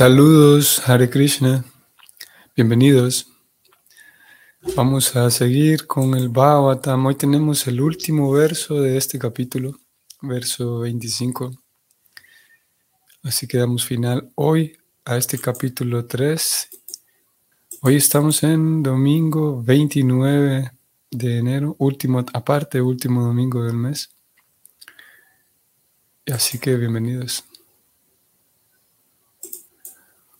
Saludos, Hare Krishna. Bienvenidos. Vamos a seguir con el Bhagavatam. Hoy tenemos el último verso de este capítulo, verso 25. Así que damos final hoy a este capítulo 3. Hoy estamos en domingo 29 de enero, último, aparte, último domingo del mes. Así que bienvenidos.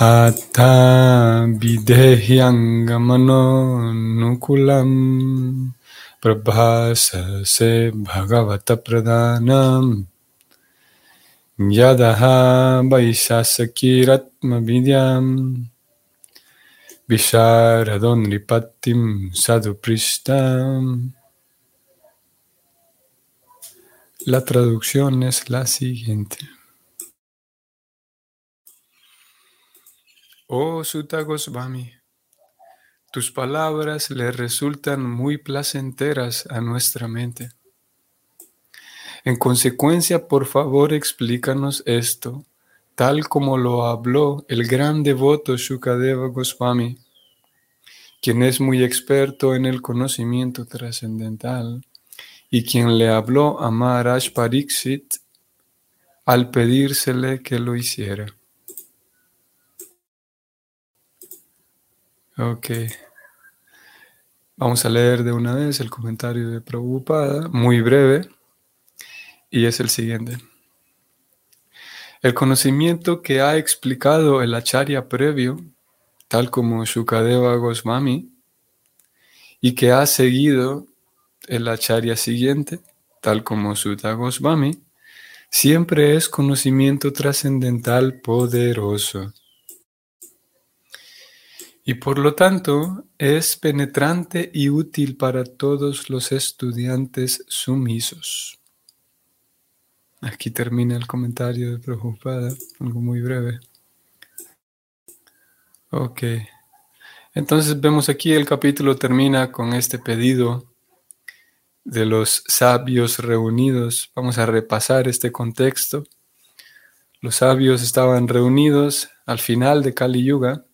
Atta videhyangamanon nukulam prabhasa se bhagavata pradhanam yadaha vaishasakiratma vidyam visharadon ripatim sadupristam La traducción es la siguiente. Oh Sutta Goswami, tus palabras le resultan muy placenteras a nuestra mente. En consecuencia, por favor, explícanos esto, tal como lo habló el gran devoto Shukadeva Goswami, quien es muy experto en el conocimiento trascendental y quien le habló a Maharaj Pariksit al pedírsele que lo hiciera. Ok. Vamos a leer de una vez el comentario de Prabhupada, muy breve, y es el siguiente. El conocimiento que ha explicado el acharya previo, tal como Shukadeva Goswami, y que ha seguido el acharya siguiente, tal como Sutta Goswami, siempre es conocimiento trascendental poderoso y por lo tanto es penetrante y útil para todos los estudiantes sumisos. Aquí termina el comentario de Prabhupada, algo muy breve. Ok. Entonces vemos aquí el capítulo termina con este pedido de los sabios reunidos. Vamos a repasar este contexto. Los sabios estaban reunidos al final de Kali Yuga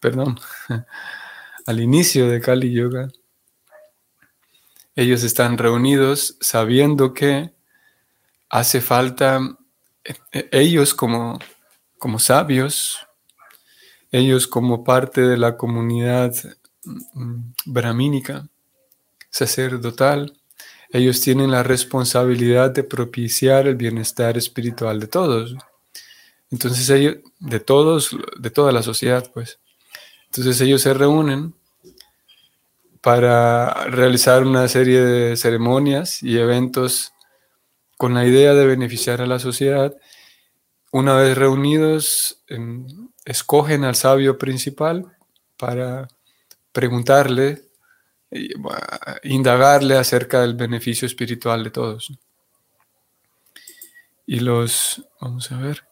perdón, al inicio de Kali Yoga, ellos están reunidos sabiendo que hace falta, eh, ellos como, como sabios, ellos como parte de la comunidad mm, brahmínica, sacerdotal, ellos tienen la responsabilidad de propiciar el bienestar espiritual de todos. Entonces ellos, de todos, de toda la sociedad, pues. Entonces ellos se reúnen para realizar una serie de ceremonias y eventos con la idea de beneficiar a la sociedad. Una vez reunidos, escogen al sabio principal para preguntarle, indagarle acerca del beneficio espiritual de todos. Y los, vamos a ver,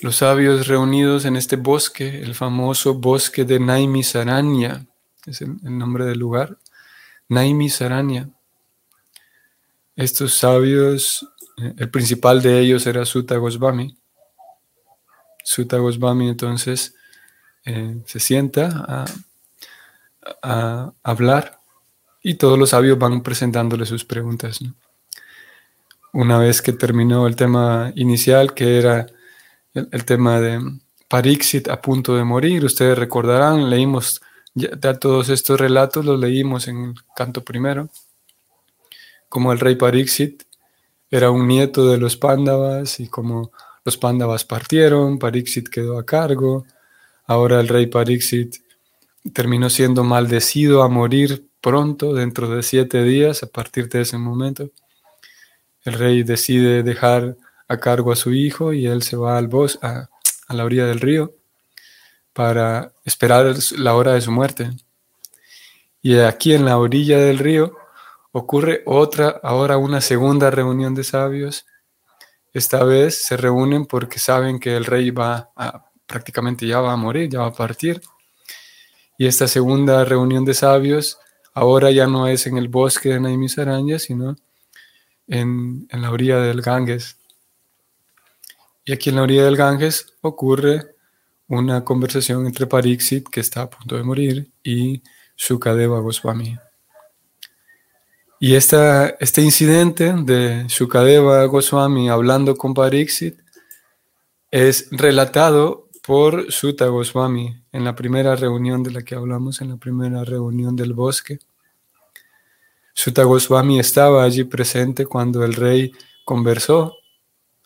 los sabios reunidos en este bosque, el famoso bosque de Naimisaranya, es el, nombre del lugar, Naimisaranya. Estos sabios, eh, el principal de ellos era Sutta Goswami. Sutta Goswami entonces eh, se sienta a, hablar y todos los sabios van presentándole sus preguntas. Una vez que terminó el tema inicial, que era el, tema de Parixit a punto de morir. Ustedes recordarán, leímos ya, todos estos relatos, los leímos en el canto primero, como el rey Parixit era un nieto de los Pándavas y como los Pándavas partieron, Parixit quedó a cargo. Ahora el rey Parixit terminó siendo maldecido a morir pronto, dentro de siete días, a partir de ese momento. El rey decide dejar a cargo a su hijo y él se va al bosque, a, la orilla del río, para esperar la hora de su muerte. Y aquí en la orilla del río ocurre otra, ahora una segunda reunión de sabios. Esta vez se reúnen porque saben que el rey va prácticamente ya va a morir, ya va a partir. Y esta segunda reunión de sabios ahora ya no es en el bosque de Naimis Araña, sino en, en la orilla del Ganges. Y aquí en la orilla del Ganges ocurre una conversación entre Pariksit, que está a punto de morir, y Shukadeva Goswami. Y este incidente de Shukadeva Goswami hablando con Pariksit es relatado por Sutta Goswami en la primera reunión de la que hablamos, en la primera reunión del bosque. Sutta Goswami estaba allí presente cuando el rey conversó.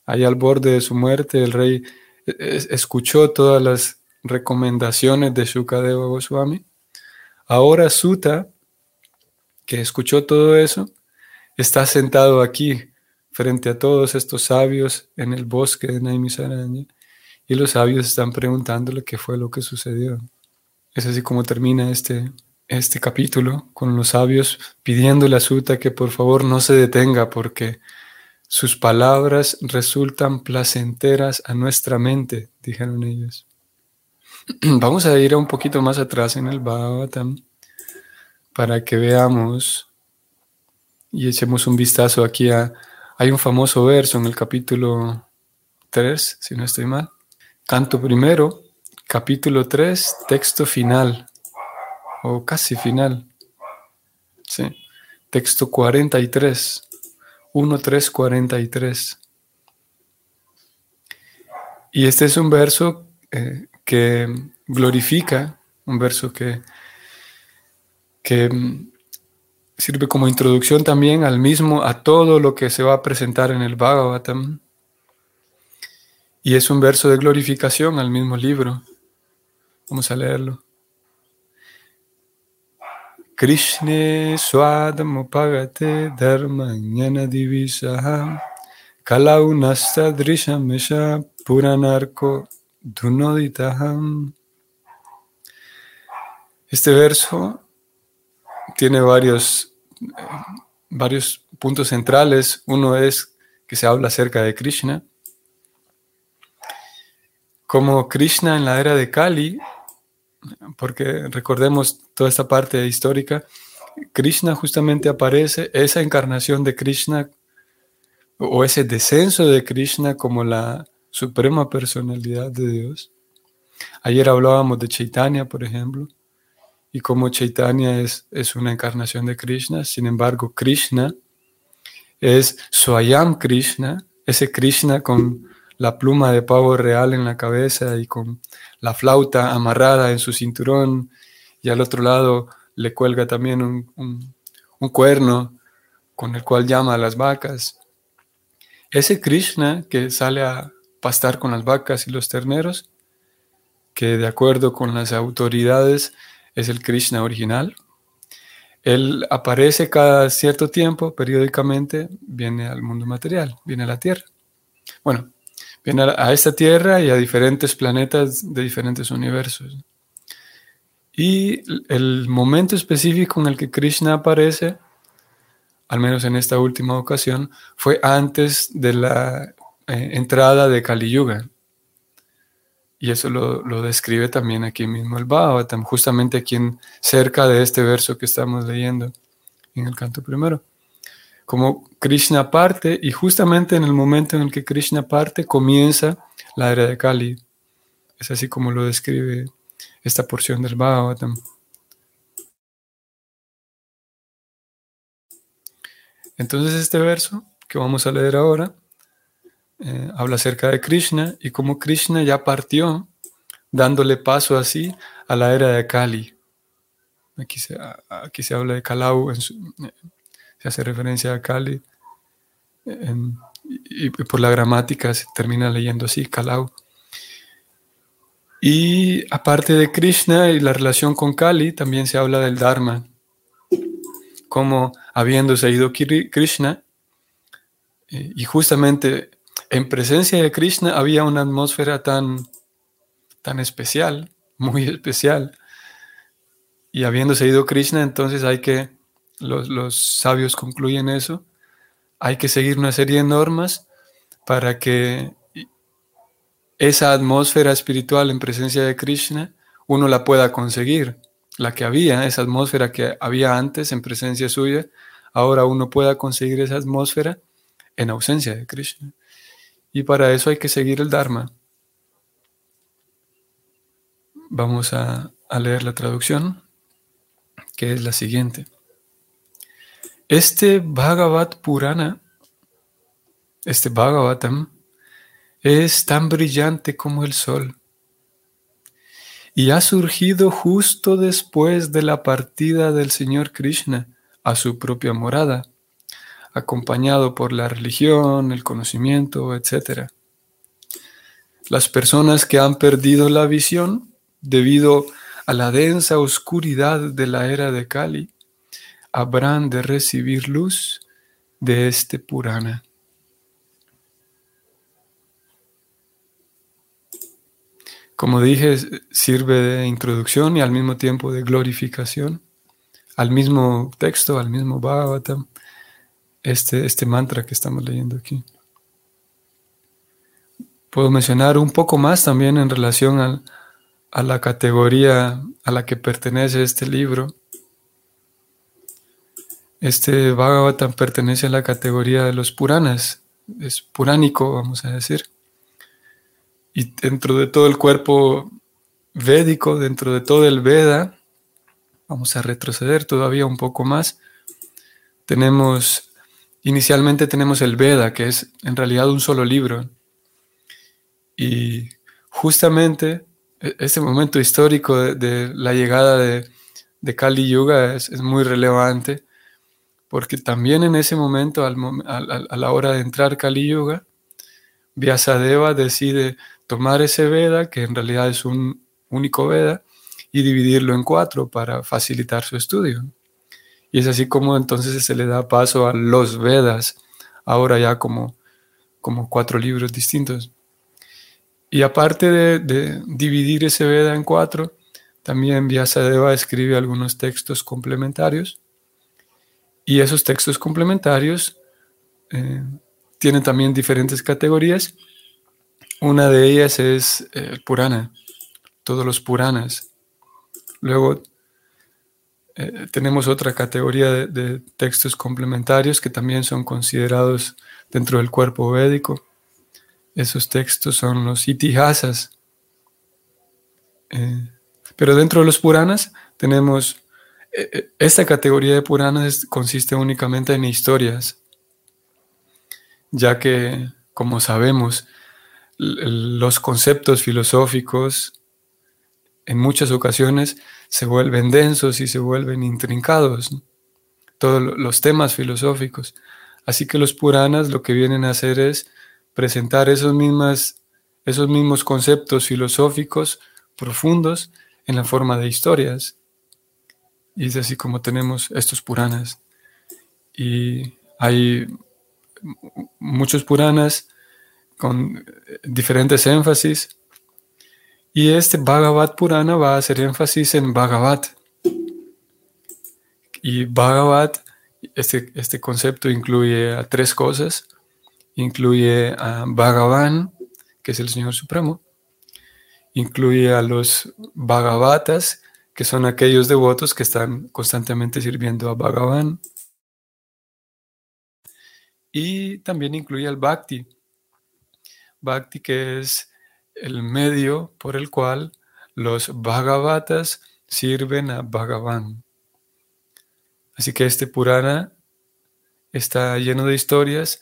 Allá al borde de su muerte, el rey e, e, escuchó todas las recomendaciones de Shukadeva Goswami. Ahora Sutta, que escuchó todo eso, está sentado aquí frente a todos estos sabios en el bosque de Naimisaranya y los sabios están preguntándole qué fue lo que sucedió. Es así como termina este, este capítulo con los sabios pidiéndole a Sutta que por favor no se detenga porque sus palabras resultan placenteras a nuestra mente, dijeron ellos. Vamos a ir un poquito más atrás en el Bhagavatam para que veamos y echemos un vistazo aquí a... Hay un famoso verso en el capítulo 3, si no estoy mal. Canto primero, capítulo 3, texto final, o casi final. Sí, texto 43, 1, 3, 43. Y este es un verso eh, que glorifica, un verso que, que mm, sirve como introducción también al mismo, a todo lo que se va a presentar en el Bhagavatam. Y es un verso de glorificación al mismo libro. Vamos a leerlo. Krishna Swadamupagate Dharma Jnana Divisaha Kalaunasta Drishamesha Puranarko Dunoditaham. Este verso tiene varios, varios puntos centrales. Uno es que se habla acerca de Krishna. Como Krishna en la era de Kali, porque recordemos toda esta parte histórica, Krishna justamente aparece, esa encarnación de Krishna o ese descenso de Krishna como la suprema personalidad de Dios. Ayer hablábamos de Chaitanya, por ejemplo, y como Chaitanya es, es una encarnación de Krishna, sin embargo, Krishna es Swayam Krishna, ese Krishna con la pluma de pavo real en la cabeza y con la flauta amarrada en su cinturón, y al otro lado le cuelga también un, un, un cuerno con el cual llama a las vacas. Ese Krishna que sale a, pastar con las vacas y los terneros, que de acuerdo con las autoridades es el Krishna original. Él aparece cada cierto tiempo, periódicamente, viene al mundo material, viene a la Tierra. Bueno, viene a esta Tierra y a diferentes planetas de diferentes universos. Y el momento específico en el que Krishna aparece, al menos en esta última ocasión, fue antes de la eh, entrada de Kali Yuga. Y eso lo, describe también aquí mismo el Bhagavatam, justamente aquí en, cerca de este verso que estamos leyendo en el canto primero. Como Krishna parte, y justamente en el momento en el que Krishna parte, comienza la era de Kali. Es así como lo describe esta porción del Bhagavatam. Entonces este verso que vamos a leer ahora eh, habla acerca de Krishna y cómo Krishna ya partió, dándole paso así a la era de Kali. Aquí se, aquí se habla de Kalau, se hace referencia a Kali, y, por la gramática se termina leyendo así, Kalau. Y aparte de Krishna y la relación con Kali, también se habla del Dharma, como habiéndose ido Krishna, eh, y justamente en presencia de Krishna había una atmósfera tan, tan especial, muy especial. Y habiendo seguido Krishna, entonces hay que, los, sabios concluyen eso, hay que seguir una serie de normas para que esa atmósfera espiritual en presencia de Krishna uno la pueda conseguir. La que había, esa atmósfera que había antes en presencia suya, ahora uno pueda conseguir esa atmósfera en ausencia de Krishna. Y para eso hay que seguir el Dharma. Vamos a, leer la traducción, que es la siguiente. Este Bhagavat Purana, este Bhagavatam, es tan brillante como el sol y ha surgido justo después de la partida del Señor Krishna a su propia morada, acompañado por la religión, el conocimiento, etc. Las personas que han perdido la visión debido a la densa oscuridad de la era de Kali, habrán de recibir luz de este Purana. Como dije, sirve de introducción y al mismo tiempo de glorificación, al mismo texto, al mismo Bhagavatam, este, este mantra que estamos leyendo aquí. Puedo mencionar un poco más también en relación a la categoría a la que pertenece este libro. Este Bhagavatam pertenece a la categoría de los Puranas, es puránico, vamos a decir. Y dentro de todo el cuerpo védico, dentro de todo el Veda, vamos a retroceder todavía un poco más. Tenemos, inicialmente tenemos el Veda, que es en realidad un solo libro. Y justamente e, este momento histórico de, la llegada de, Kali Yuga es, muy relevante, porque también en ese momento, a la hora de entrar Kali Yuga, Vyasadeva decide tomar ese Veda, que en realidad es un único Veda, y dividirlo en cuatro para facilitar su estudio. Y es así como entonces se le da paso a los Vedas, ahora ya como, como cuatro libros distintos. Y aparte de, dividir ese Veda en cuatro, también Vyasadeva escribe algunos textos complementarios. Y esos textos complementarios eh, tienen también diferentes categorías una de ellas es el eh, Purana, todos los Puranas. Luego eh, tenemos otra categoría de, textos complementarios que también son considerados dentro del cuerpo védico. Esos textos son los itihasas. Pero dentro de los Puranas tenemos, esta categoría de Puranas consiste únicamente en historias, ya que, como sabemos, los conceptos filosóficos en muchas ocasiones se vuelven densos y se vuelven intrincados, todos los temas filosóficos. Así que los Puranas lo que vienen a hacer es presentar esos, esos mismos conceptos filosóficos profundos en la forma de historias. Y es así como tenemos estos Puranas. Y hay muchos Puranas con diferentes énfasis. Y este Bhagavad Purana va a hacer énfasis en Bhagavat. Y Bhagavat, este, este concepto incluye a tres cosas. Incluye a Bhagavan, que es el Señor Supremo. Incluye a los Bhagavatas, que son aquellos devotos que están constantemente sirviendo a Bhagavan. Y también incluye al Bhakti, Bhakti, que es el medio por el cual los Bhagavatas sirven a Bhagavan. Así que este Purana está lleno de historias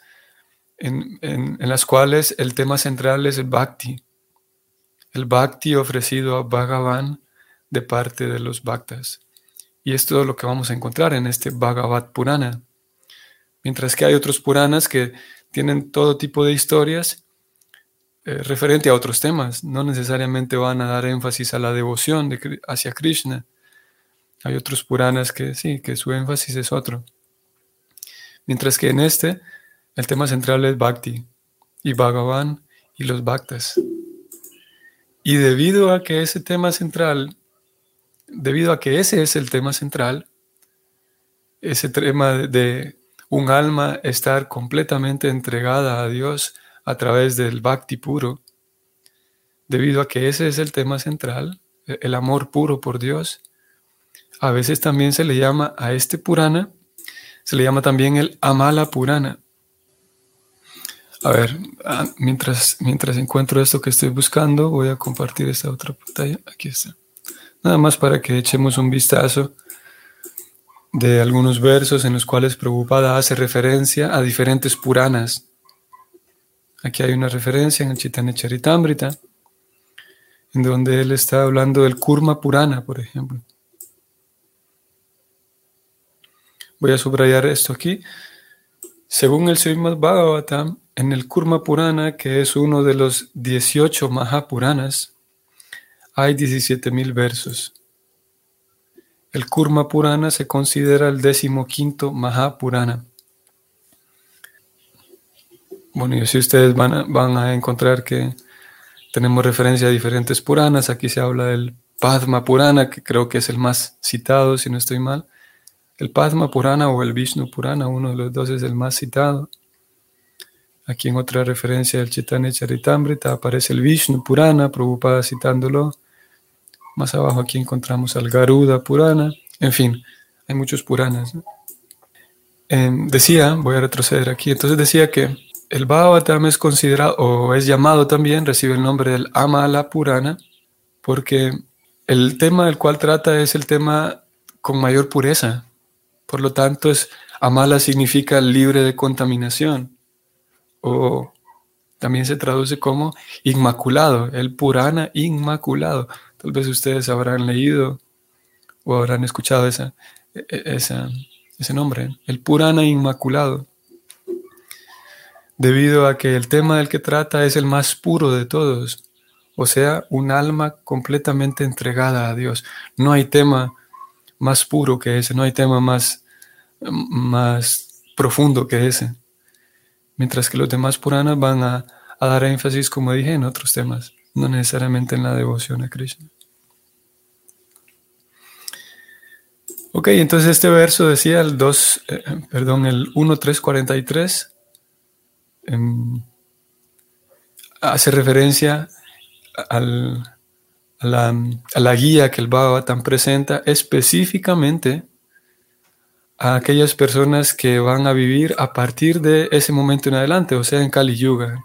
en, las cuales el tema central es el Bhakti. El Bhakti ofrecido a Bhagavan de parte de los Bhaktas. Y es todo lo que vamos a encontrar en este Bhagavat Purana. Mientras que hay otros Puranas que tienen todo tipo de historias eh, referente a otros temas, no necesariamente van a dar énfasis a la devoción de, hacia Krishna. Hay otros Puranas que sí, que su énfasis es otro. Mientras que en este, el tema central es Bhakti y Bhagavan y los Bhaktas. Y debido a que ese tema central, debido a que ese es el tema central, ese tema de un alma estar completamente entregada a Dios a través del bhakti puro, debido a que ese es el tema central, el amor puro por Dios, a veces también se le llama a este Purana, se le llama también el Amala Purana. A ver, ah, mientras, mientras encuentro esto que estoy buscando, voy a compartir esta otra pantalla. Aquí está. Nada más para que echemos un vistazo de algunos versos en los cuales Prabhupada hace referencia a diferentes Puranas. Aquí hay una referencia en el Chaitanya Charitamrita, en donde él está hablando del Kurma Purana, por ejemplo. Voy a subrayar esto aquí. Según el Srimad Bhagavatam, en el Kurma Purana, que es uno de los 18 Mahapuranas, hay 17.000 versos. El Kurma Purana se considera el decimoquinto Mahapurana. Bueno, y si ustedes van a, van a encontrar que tenemos referencia a diferentes Puranas, aquí se habla del Padma Purana, que creo que es el más citado, si no estoy mal. El Padma Purana o el Vishnu Purana, uno de los dos es el más citado. Aquí en otra referencia del Chaitanya Charitamrita aparece el Vishnu Purana, Prabhupada citándolo. Más abajo aquí encontramos al Garuda Purana. En fin, hay muchos Puranas. Decía, voy a retroceder aquí, entonces decía que el Bhagavatam es considerado o es llamado también, recibe el nombre del Amala Purana, porque el tema del cual trata es el tema con mayor pureza, por lo tanto, es, Amala significa libre de contaminación. O también se traduce como inmaculado, el Purana inmaculado. Tal vez ustedes habrán leído o habrán escuchado e, e, ese nombre, el Purana inmaculado. Debido a que el tema del que trata es el más puro de todos, o sea, un alma completamente entregada a Dios. No hay tema más puro que ese, no hay tema más, más profundo que ese. Mientras que los demás Puranas van a, dar énfasis, como dije, en otros temas, no necesariamente en la devoción a Krishna. Ok, entonces este verso decía el 2, eh, perdón, el 1.343 em, hace referencia al, a la, guía que el Bhagavatam presenta específicamente a aquellas personas que van a vivir a partir de ese momento en adelante, o sea, en Kali Yuga.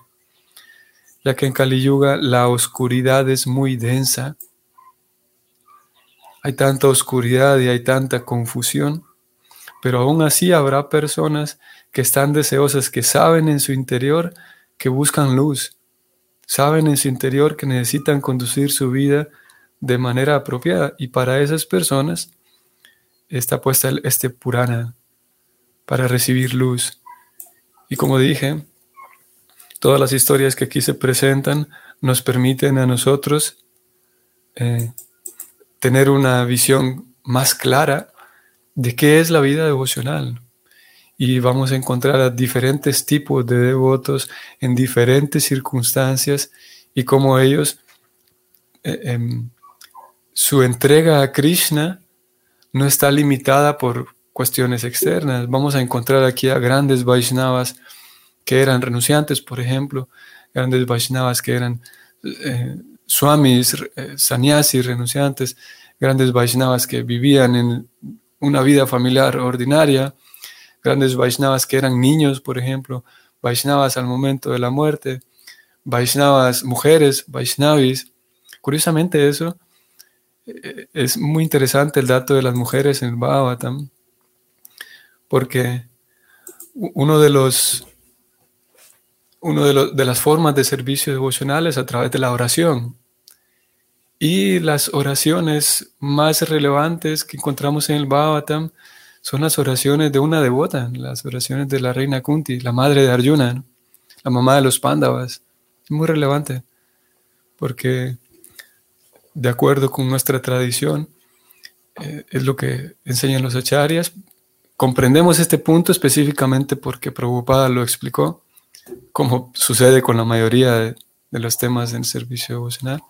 Ya que en Kali Yuga la oscuridad es muy densa. Hay tanta oscuridad y hay tanta confusión, pero aún así habrá personas que están deseosas, que saben en su interior que buscan luz, saben en su interior que necesitan conducir su vida de manera apropiada. Y para esas personas está puesta este Purana para recibir luz. Y como dije, todas las historias que aquí se presentan nos permiten a nosotros eh, tener una visión más clara de qué es la vida devocional y vamos a encontrar a diferentes tipos de devotos en diferentes circunstancias y cómo ellos, eh, em, su entrega a Krishna no está limitada por cuestiones externas. Vamos a encontrar aquí a grandes Vaishnavas que eran renunciantes, por ejemplo, grandes Vaishnavas que eran eh, swamis, eh, sannyasis, renunciantes, grandes Vaishnavas que vivían en una vida familiar ordinaria, grandes Vaishnavas que eran niños, por ejemplo, Vaishnavas al momento de la muerte, Vaishnavas mujeres, Vaishnavis. Curiosamente eso, eh, es muy interesante el dato de las mujeres en el porque uno de los uno de, de, las formas de servicio devocional es a través de la oración. Y las oraciones más relevantes que encontramos en el Bhagavatam son las oraciones de una devota, las oraciones de la reina Kunti, la madre de Arjuna, la mamá de los Pándavas. Muy relevante porque de acuerdo con nuestra tradición, eh, es lo que enseñan los acharyas. Comprendemos este punto específicamente porque Prabhupada lo explicó, como sucede con la mayoría de, los temas en servicio devocional.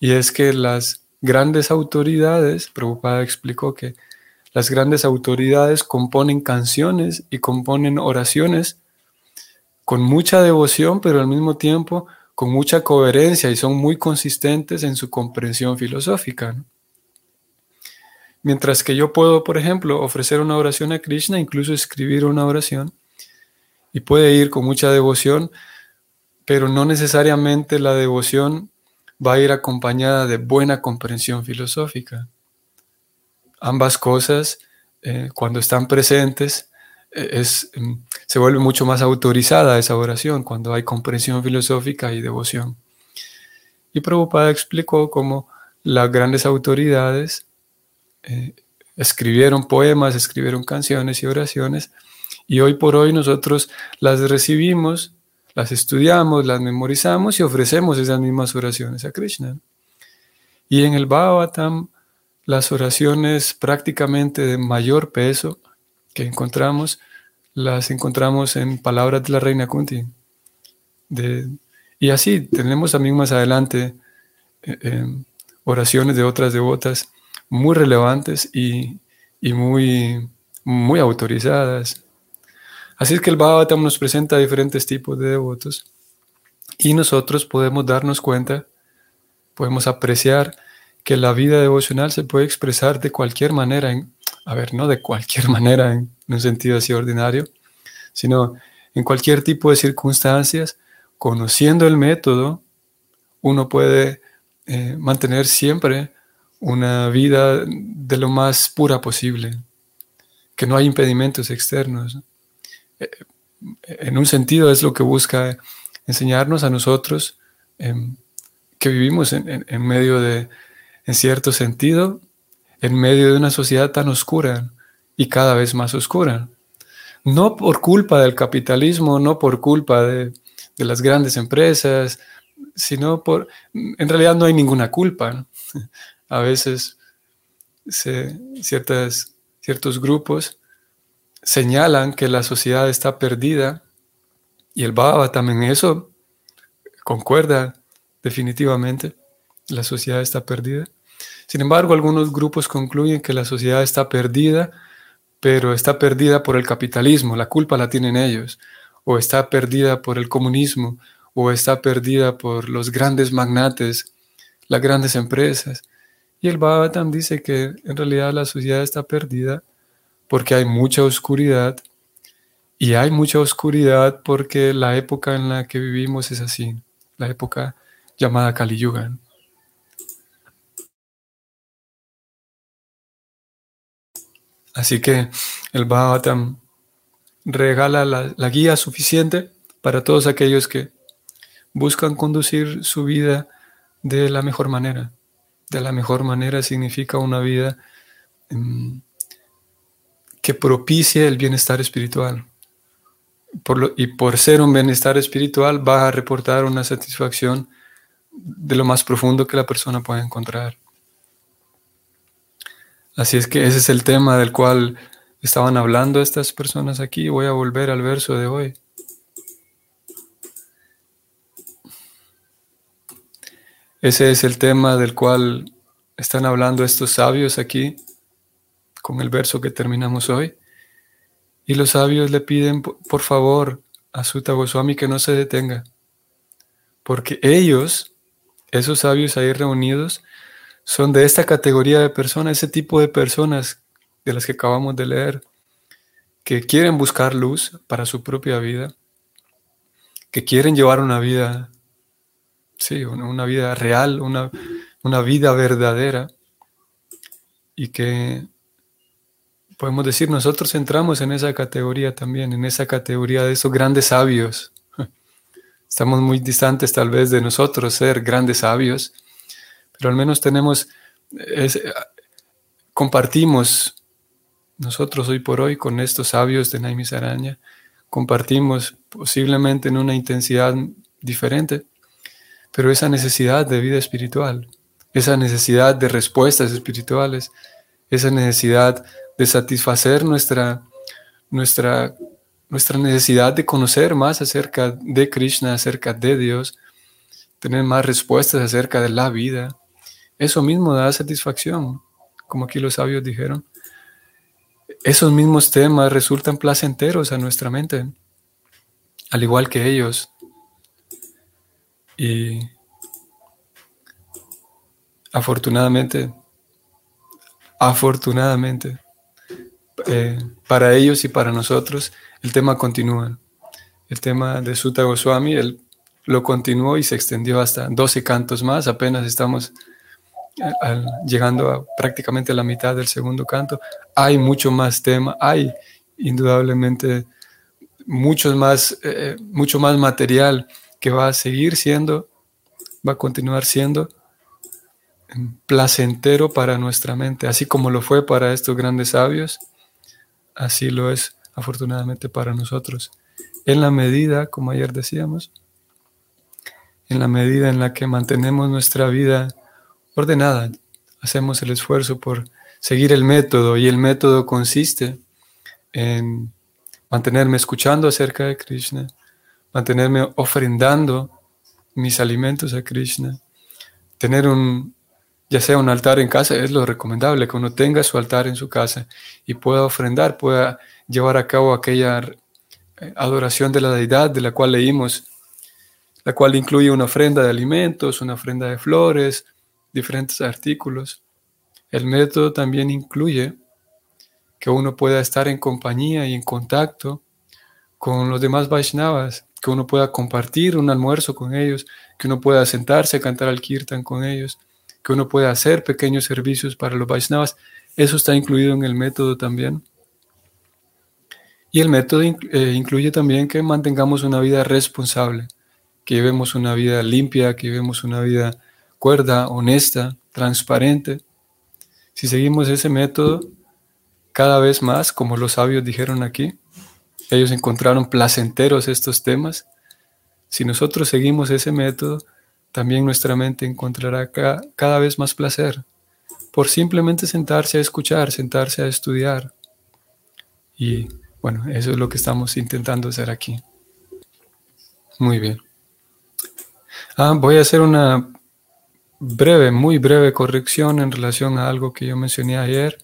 Y es que las grandes autoridades, Prabhupada explicó que las grandes autoridades componen canciones y componen oraciones con mucha devoción, pero al mismo tiempo con mucha coherencia y son muy consistentes en su comprensión filosófica. Mientras que yo puedo, por ejemplo, ofrecer una oración a Krishna, incluso escribir una oración, y puede ir con mucha devoción, pero no necesariamente la devoción va a ir acompañada de buena comprensión filosófica. Ambas cosas, eh, cuando están presentes, es, em, se vuelve mucho más autorizada esa oración cuando hay comprensión filosófica y devoción. Y Prabhupada explicó cómo las grandes autoridades eh, escribieron poemas, escribieron canciones y oraciones, y hoy por hoy nosotros las recibimos, las estudiamos, las memorizamos y ofrecemos esas mismas oraciones a Krishna. Y en el Bhagavatam, las oraciones prácticamente de mayor peso que encontramos, las encontramos en palabras de la reina Kunti. y así tenemos también más adelante eh, em, oraciones de otras devotas muy relevantes y, muy, muy autorizadas. Así es que el Bhagavatam nos presenta diferentes tipos de devotos y nosotros podemos darnos cuenta, podemos apreciar que la vida devocional se puede expresar de cualquier manera en, a ver, no de cualquier manera en, un sentido así ordinario, sino en cualquier tipo de circunstancias, conociendo el método, uno puede eh, mantener siempre una vida de lo más pura posible, que no hay impedimentos externos. En un sentido es lo que busca enseñarnos a nosotros em, que vivimos en medio de, en cierto sentido, en medio de una sociedad tan oscura y cada vez más oscura. No por culpa del capitalismo, no por culpa de, las grandes empresas, sino por, en realidad no hay ninguna culpa. A veces ciertas, ciertos grupos señalan que la sociedad está perdida y el Baba también eso concuerda definitivamente. La sociedad está perdida. Sin embargo, algunos grupos concluyen que la sociedad está perdida, pero está perdida por el capitalismo, la culpa la tienen ellos, o está perdida por el comunismo, o está perdida por los grandes magnates, las grandes empresas. Y el Bhagavatam dice que en realidad la sociedad está perdida porque hay mucha oscuridad, y hay mucha oscuridad porque la época en la que vivimos es así, la época llamada Kali Yuga. Así que el Bhagavatam regala la, guía suficiente para todos aquellos que buscan conducir su vida de la mejor manera. De la mejor manera significa una vida em, que propicie el bienestar espiritual. y por ser un bienestar espiritual va a reportar una satisfacción de lo más profundo que la persona puede encontrar. Así es que ese es el tema del cual estaban hablando estas personas aquí. Voy a volver al verso de hoy. Ese es el tema del cual están hablando estos sabios aquí, con el verso que terminamos hoy. Y los sabios le piden, por favor, a Sutta Goswami que no se detenga, porque ellos, esos sabios ahí reunidos, son de esta categoría de personas, ese tipo de personas de las que acabamos de leer, que quieren buscar luz para su propia vida, que quieren llevar una vida, sí, una, vida real, una, una vida verdadera, y que podemos decir, nosotros entramos en esa categoría también, en esa categoría de esos grandes sabios. Estamos muy distantes tal vez de nosotros ser grandes sabios, pero al menos tenemos, compartimos nosotros hoy por hoy con estos sabios de Naimis Araña, compartimos posiblemente en una intensidad diferente, pero esa necesidad de vida espiritual, esa necesidad de respuestas espirituales, esa necesidad de satisfacer nuestra, nuestra, nuestra necesidad de conocer más acerca de Krishna, acerca de Dios, tener más respuestas acerca de la vida, eso mismo da satisfacción, como aquí los sabios dijeron. Esos mismos temas resultan placenteros a nuestra mente, al igual que ellos. Y afortunadamente, afortunadamente, eh, para ellos y para nosotros, el tema continúa. El tema de Sutta Goswami, él lo continuó y se extendió hasta 12 cantos más, apenas estamos eh, llegando a prácticamente a la mitad del segundo canto. Hay mucho más tema, hay indudablemente mucho más, eh, mucho más material que va a seguir siendo, va a continuar siendo placentero para nuestra mente, así como lo fue para estos grandes sabios, así lo es afortunadamente para nosotros. En la medida, como ayer decíamos, en la medida en la que mantenemos nuestra vida ordenada, hacemos el esfuerzo por seguir el método y el método consiste en mantenerme escuchando acerca de Krishna, mantenerme ofrendando mis alimentos a Krishna, tener un, ya sea un altar en casa, es lo recomendable, que uno tenga su altar en su casa y pueda ofrendar, pueda llevar a cabo aquella eh, adoración de la deidad de la cual leímos, la cual incluye una ofrenda de alimentos, una ofrenda de flores, diferentes artículos. El método también incluye que uno pueda estar en compañía y en contacto con los demás Vaishnavas, que uno pueda compartir un almuerzo con ellos, que uno pueda sentarse a cantar al kirtan con ellos, que uno pueda hacer pequeños servicios para los Vaishnavas. Eso está incluido en el método también. Y el método eh, incluye también que mantengamos una vida responsable, que llevemos una vida limpia, que llevemos una vida cuerda, honesta, transparente. Si seguimos ese método, cada vez más, como los sabios dijeron aquí, ellos encontraron placenteros estos temas. Si nosotros seguimos ese método, también nuestra mente encontrará cada vez más placer por simplemente sentarse a escuchar, sentarse a estudiar. Y bueno, eso es lo que estamos intentando hacer aquí. Muy bien. Ah, voy a hacer una breve, muy breve corrección en relación a algo que yo mencioné ayer.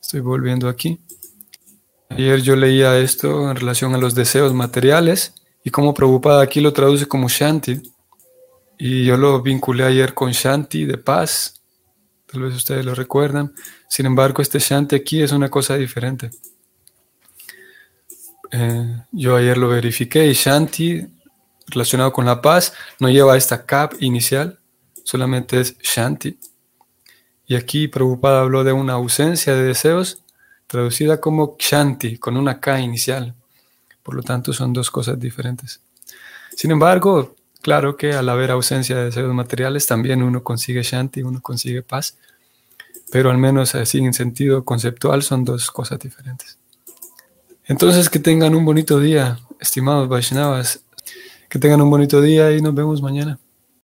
Estoy volviendo aquí. Ayer yo leía esto en relación a los deseos materiales y como preocupada aquí lo traduce como Shanti. Y yo lo vinculé ayer con Shanti de paz. Tal vez ustedes lo recuerdan. Sin embargo, este Shanti aquí es una cosa diferente. Eh, yo ayer lo verifiqué y Shanti, relacionado con la paz, no lleva esta cap inicial, solamente es Shanti. Y aquí Prabhupada habló de una ausencia de deseos, traducida como Shanti, con una K inicial. Por lo tanto, son dos cosas diferentes. Sin embargo, claro que al haber ausencia de deseos materiales, también uno consigue Shanti, uno consigue paz. Pero al menos así en sentido conceptual son dos cosas diferentes. Entonces, que tengan un bonito día, estimados Vaishnavas. Que tengan un bonito día y nos vemos mañana.